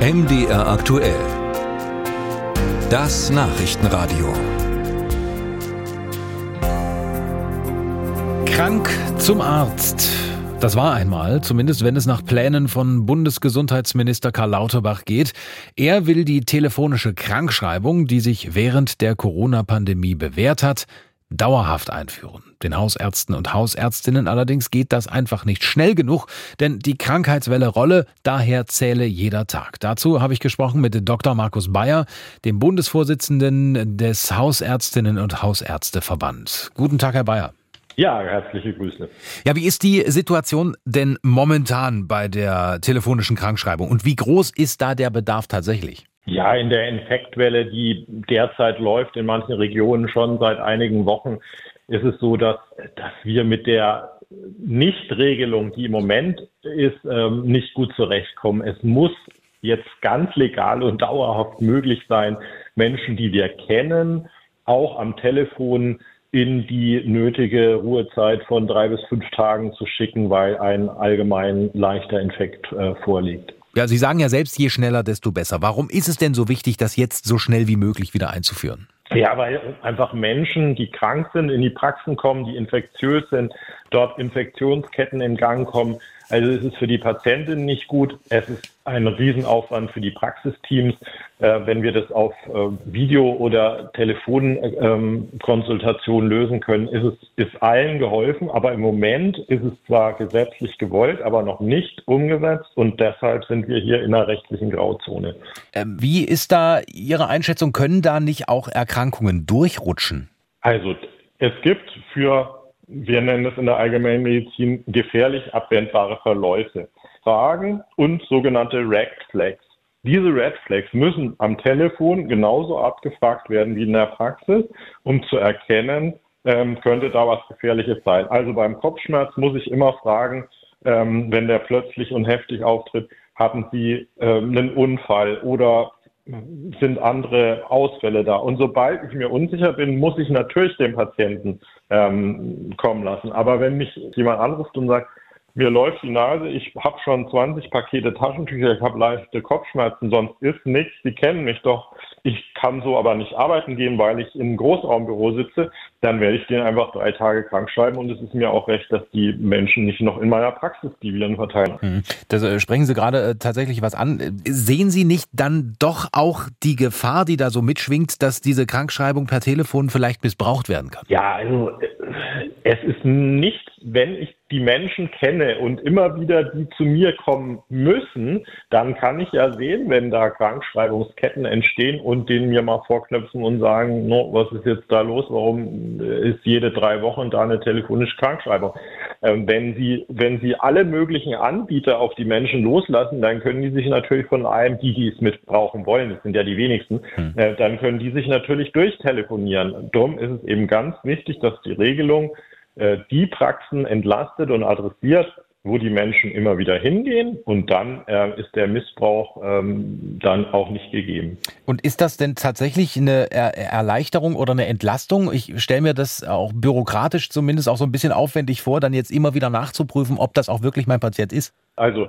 MDR aktuell. Das Nachrichtenradio. Krank zum Arzt. Das war einmal, zumindest wenn es nach Plänen von Bundesgesundheitsminister Karl Lauterbach geht. Er will die telefonische Krankschreibung, die sich während der Corona-Pandemie bewährt hat, dauerhaft einführen. Den Hausärzten und Hausärztinnen allerdings geht das einfach nicht schnell genug, denn die Krankheitswelle rolle, daher zähle jeder Tag. Dazu habe ich gesprochen mit Dr. Markus Bayer, dem Bundesvorsitzenden des Hausärztinnen und Hausärzteverband. Guten Tag, Herr Bayer. Ja, herzliche Grüße. Ja, wie ist die Situation denn momentan bei der telefonischen Krankschreibung und wie groß ist da der Bedarf tatsächlich? Ja, in der Infektwelle, die derzeit läuft in manchen Regionen schon seit einigen Wochen, ist es so, dass, dass wir mit der Nichtregelung, die im Moment ist, ähm, nicht gut zurechtkommen. Es muss jetzt ganz legal und dauerhaft möglich sein, Menschen, die wir kennen, auch am Telefon in die nötige Ruhezeit von drei bis fünf Tagen zu schicken, weil ein allgemein leichter Infekt äh, vorliegt. Ja, Sie sagen ja selbst, je schneller, desto besser. Warum ist es denn so wichtig, das jetzt so schnell wie möglich wieder einzuführen? Ja, weil einfach Menschen, die krank sind, in die Praxen kommen, die infektiös sind, dort Infektionsketten in Gang kommen. Also es ist für die Patientin nicht gut. Es ist ein Riesenaufwand für die Praxisteams. Äh, wenn wir das auf äh, Video- oder Telefonkonsultation ähm, lösen können, ist es ist allen geholfen. Aber im Moment ist es zwar gesetzlich gewollt, aber noch nicht umgesetzt. Und deshalb sind wir hier in einer rechtlichen Grauzone. Ähm, wie ist da Ihre Einschätzung? Können da nicht auch Erkrankungen durchrutschen? Also es gibt für wir nennen es in der Allgemeinmedizin gefährlich abwendbare Verläufe. Fragen und sogenannte Red Flags. Diese Red Flags müssen am Telefon genauso abgefragt werden wie in der Praxis, um zu erkennen, ähm, könnte da was Gefährliches sein. Also beim Kopfschmerz muss ich immer fragen, ähm, wenn der plötzlich und heftig auftritt, hatten Sie ähm, einen Unfall oder sind andere Ausfälle da. Und sobald ich mir unsicher bin, muss ich natürlich den Patienten ähm, kommen lassen. Aber wenn mich jemand anruft und sagt, mir läuft die Nase, ich habe schon 20 Pakete Taschentücher, ich habe leichte Kopfschmerzen, sonst ist nichts, Sie kennen mich doch, ich kann so aber nicht arbeiten gehen, weil ich im Großraumbüro sitze, dann werde ich den einfach drei Tage krank schreiben und es ist mir auch recht, dass die Menschen nicht noch in meiner Praxis die Viren verteilen. Hm. Da äh, sprechen Sie gerade äh, tatsächlich was an. Sehen Sie nicht dann doch auch die Gefahr, die da so mitschwingt, dass diese Krankschreibung per Telefon vielleicht missbraucht werden kann? Ja, also äh, es ist nicht, wenn ich die Menschen kenne und immer wieder die zu mir kommen müssen, dann kann ich ja sehen, wenn da Krankschreibungsketten entstehen und denen mir mal vorknöpfen und sagen, no, was ist jetzt da los? Warum ist jede drei Wochen da eine telefonische Krankschreibung? Ähm, wenn Sie, wenn Sie alle möglichen Anbieter auf die Menschen loslassen, dann können die sich natürlich von einem, die, die es mitbrauchen wollen, das sind ja die wenigsten, hm. äh, dann können die sich natürlich durchtelefonieren. Darum ist es eben ganz wichtig, dass die Regelung äh, die Praxen entlastet und adressiert, wo die Menschen immer wieder hingehen und dann äh, ist der Missbrauch ähm, dann auch nicht gegeben. Und ist das denn tatsächlich eine er Erleichterung oder eine Entlastung? Ich stelle mir das auch bürokratisch zumindest auch so ein bisschen aufwendig vor, dann jetzt immer wieder nachzuprüfen, ob das auch wirklich mein Patient ist. Also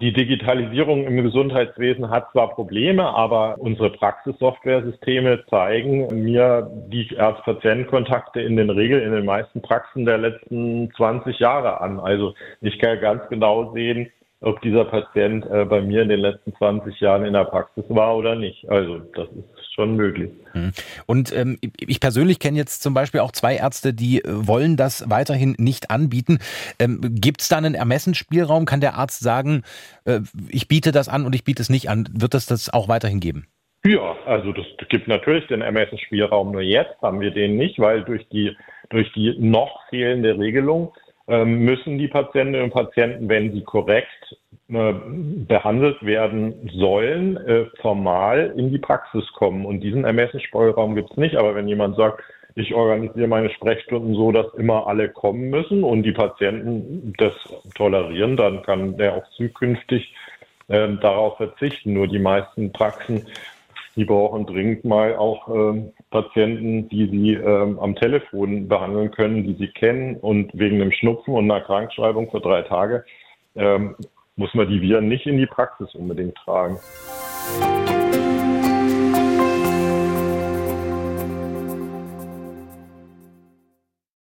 die Digitalisierung im Gesundheitswesen hat zwar Probleme, aber unsere Praxissoftware-Systeme zeigen mir die Arzt-Patient-Kontakte in den Regeln in den meisten Praxen der letzten 20 Jahre an. Also ich kann ganz genau sehen, ob dieser Patient äh, bei mir in den letzten 20 Jahren in der Praxis war oder nicht. Also das ist schon möglich. Hm. Und ähm, ich persönlich kenne jetzt zum Beispiel auch zwei Ärzte, die äh, wollen das weiterhin nicht anbieten. Ähm, Gibt es da einen Ermessensspielraum? Kann der Arzt sagen, äh, ich biete das an und ich biete es nicht an? Wird es das auch weiterhin geben? Ja, also das gibt natürlich den Ermessensspielraum. Nur jetzt haben wir den nicht, weil durch die, durch die noch fehlende Regelung müssen die Patientinnen und Patienten, wenn sie korrekt äh, behandelt werden sollen, äh, formal in die Praxis kommen. Und diesen Ermessensspielraum gibt es nicht. Aber wenn jemand sagt, ich organisiere meine Sprechstunden so, dass immer alle kommen müssen und die Patienten das tolerieren, dann kann der auch zukünftig äh, darauf verzichten. Nur die meisten Praxen die brauchen dringend mal auch äh, Patienten, die sie äh, am Telefon behandeln können, die sie kennen und wegen einem Schnupfen und einer Krankschreibung für drei Tage ähm, muss man die Viren nicht in die Praxis unbedingt tragen.